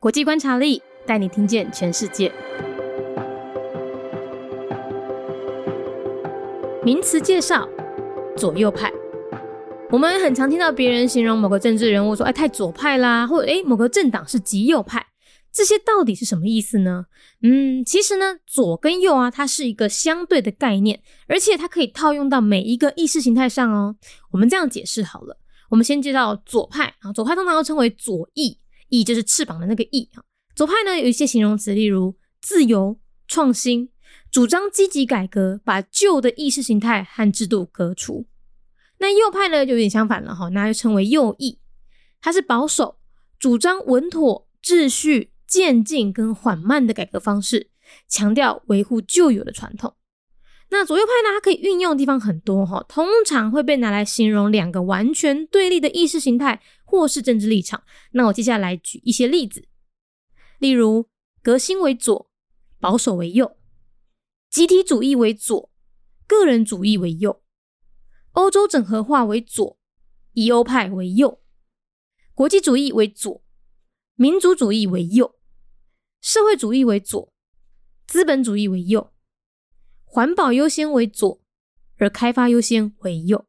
国际观察力带你听见全世界。名词介绍：左右派。我们很常听到别人形容某个政治人物说：“哎，太左派啦！”或者“哎，某个政党是极右派。”这些到底是什么意思呢？嗯，其实呢，左跟右啊，它是一个相对的概念，而且它可以套用到每一个意识形态上哦。我们这样解释好了，我们先介绍左派啊，左派通常又称为左翼，翼就是翅膀的那个翼啊。左派呢有一些形容词，例如自由、创新，主张积极改革，把旧的意识形态和制度革除。那右派呢就有点相反了哈，那就称为右翼，它是保守，主张稳妥、秩序。渐进跟缓慢的改革方式，强调维护旧有的传统。那左右派呢？它可以运用的地方很多哈，通常会被拿来形容两个完全对立的意识形态或是政治立场。那我接下来举一些例子，例如革新为左，保守为右；集体主义为左，个人主义为右；欧洲整合化为左，以欧派为右；国际主义为左，民族主义为右。社会主义为左，资本主义为右；环保优先为左，而开发优先为右。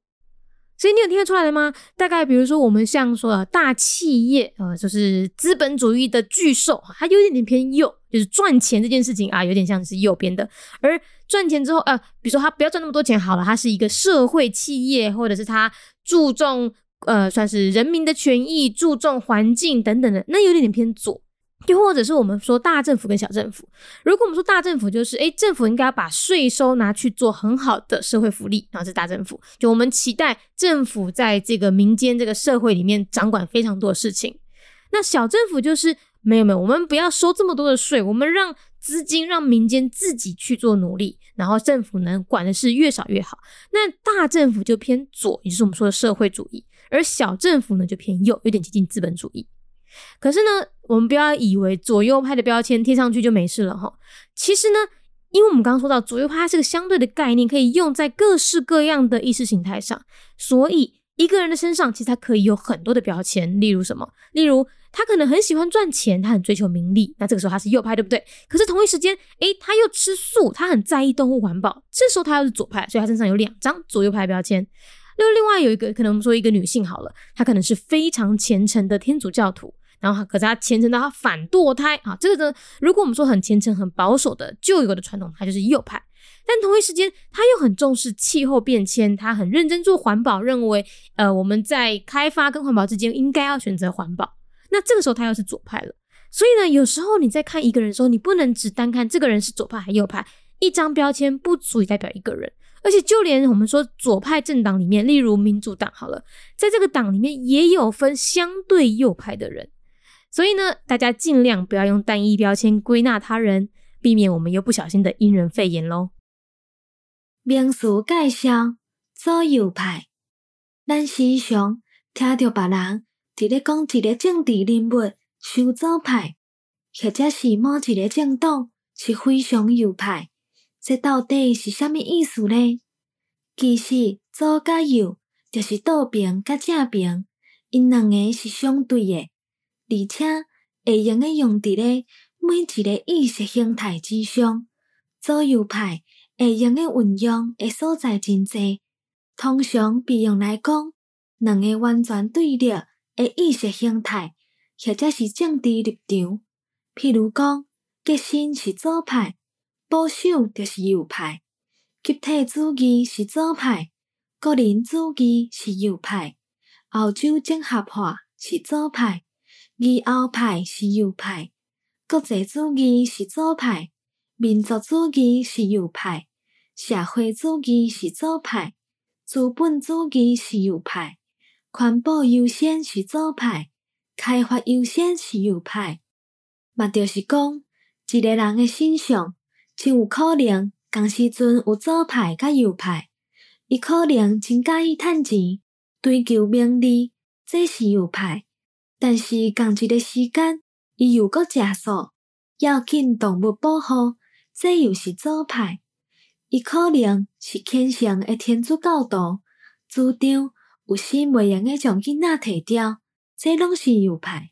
所以你有听得出来了吗？大概比如说，我们像说大企业，呃，就是资本主义的巨兽，它有点点偏右，就是赚钱这件事情啊，有点像是右边的。而赚钱之后，呃，比如说它不要赚那么多钱好了，它是一个社会企业，或者是它注重呃，算是人民的权益，注重环境等等的，那有点点偏左。又或者是我们说大政府跟小政府，如果我们说大政府，就是诶政府应该把税收拿去做很好的社会福利，然后是大政府。就我们期待政府在这个民间这个社会里面掌管非常多的事情。那小政府就是没有没有，我们不要收这么多的税，我们让资金让民间自己去做努力，然后政府能管的事越少越好。那大政府就偏左，也就是我们说的社会主义，而小政府呢就偏右，有点接近资本主义。可是呢，我们不要以为左右派的标签贴上去就没事了哈。其实呢，因为我们刚刚说到左右派它是个相对的概念，可以用在各式各样的意识形态上。所以一个人的身上其实他可以有很多的标签，例如什么？例如他可能很喜欢赚钱，他很追求名利，那这个时候他是右派，对不对？可是同一时间，诶，他又吃素，他很在意动物环保，这时候他又是左派，所以他身上有两张左右派标签。那另外有一个可能我们说一个女性好了，她可能是非常虔诚的天主教徒。然后，可是他虔诚到他反堕胎啊！这个呢，如果我们说很虔诚、很保守的旧有的传统，他就是右派。但同一时间，他又很重视气候变迁，他很认真做环保，认为呃我们在开发跟环保之间应该要选择环保。那这个时候他又是左派了。所以呢，有时候你在看一个人的时候，你不能只单看这个人是左派还右派，一张标签不足以代表一个人。而且就连我们说左派政党里面，例如民主党好了，在这个党里面也有分相对右派的人。所以呢，大家尽量不要用单一标签归纳他人，避免我们又不小心的因人肺炎喽。名词介绍：左右派。咱时常听到别人伫咧讲一个政治人物是左派，或者是某一个政党是非常右派，这到底是虾米意思呢？其实左甲右就是倒边甲正边，因两个是相对的。而且会用诶用伫咧每一个意识形态之上，左右派会用诶运用诶所在真济，通常被用来讲两个完全对立诶意识形态，或者是政治立场。譬如讲，革新是左派，保守就是右派；集体主义是左派，个人主义是右派；澳洲整合化是左派。以欧派是右派，国际主义是左派，民族主义是右派，社会主义是左派，资本主义是右派，环保优先是左派，开发优先是右派。嘛，就是讲，一个人诶身上，真有可能同时阵有左派甲右派。伊可能真介意趁钱，追求名利，这是右派。但是，共一个时间，伊又搁食素，要紧动物保护，这又是左派。伊可能是虔诚的天主教徒，主张有时袂用诶将囡仔摕掉，这拢是右派。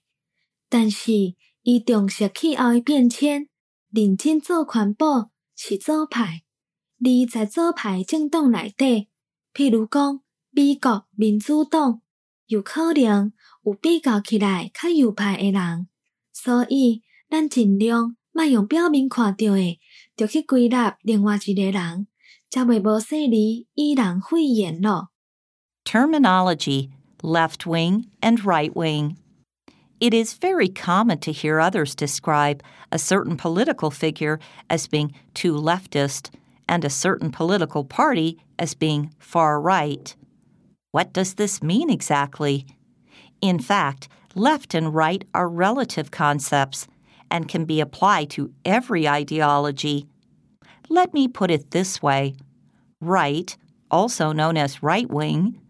但是，伊重视气候的变迁，认真做环保是左派。而在左派政党内底，譬如讲美国民主党，有可能有比较起来较右派的人。所以，咱尽量莫用表面看到的，就去归纳另外一个人，才袂无势利以人废言咯。 Terminology left wing and right wing. It is very common to hear others describe a certain political figure as being too leftist and a certain political party as being far right. What does this mean exactly? In fact, left and right are relative concepts and can be applied to every ideology. Let me put it this way right, also known as right wing,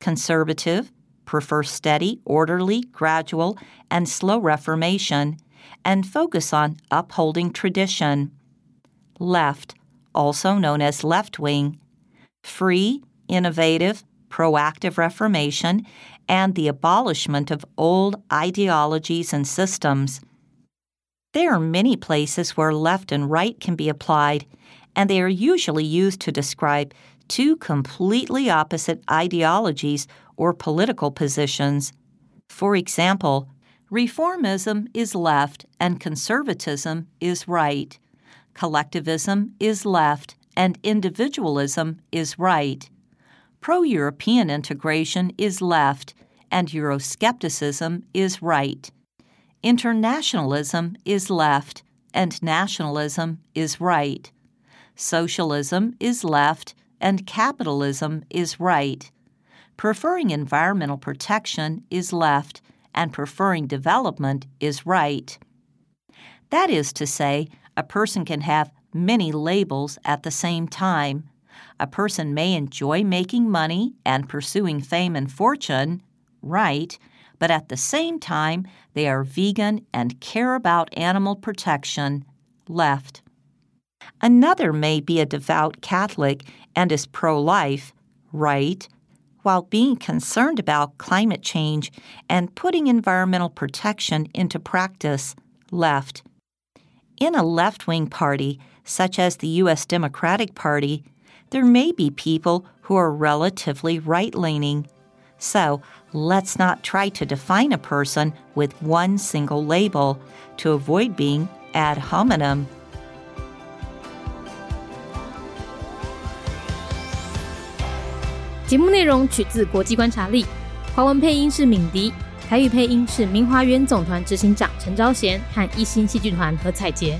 conservative, prefer steady, orderly, gradual, and slow reformation, and focus on upholding tradition. Left, also known as left wing, free, innovative, proactive reformation, and the abolishment of old ideologies and systems. There are many places where left and right can be applied, and they are usually used to describe two completely opposite ideologies or political positions. For example, reformism is left and conservatism is right. Collectivism is left and individualism is right. Pro European integration is left and Euroscepticism is right. Internationalism is left and nationalism is right. Socialism is left and capitalism is right. Preferring environmental protection is left, and preferring development is right. That is to say, a person can have many labels at the same time. A person may enjoy making money and pursuing fame and fortune, right, but at the same time, they are vegan and care about animal protection, left. Another may be a devout Catholic and is pro life, right, while being concerned about climate change and putting environmental protection into practice, left. In a left wing party, such as the U.S. Democratic Party, there may be people who are relatively right leaning. So let's not try to define a person with one single label to avoid being ad hominem. 节目内容取自国际观察力，华文配音是敏迪，台语配音是明华园总团执行长陈昭贤和一星戏剧团何彩杰，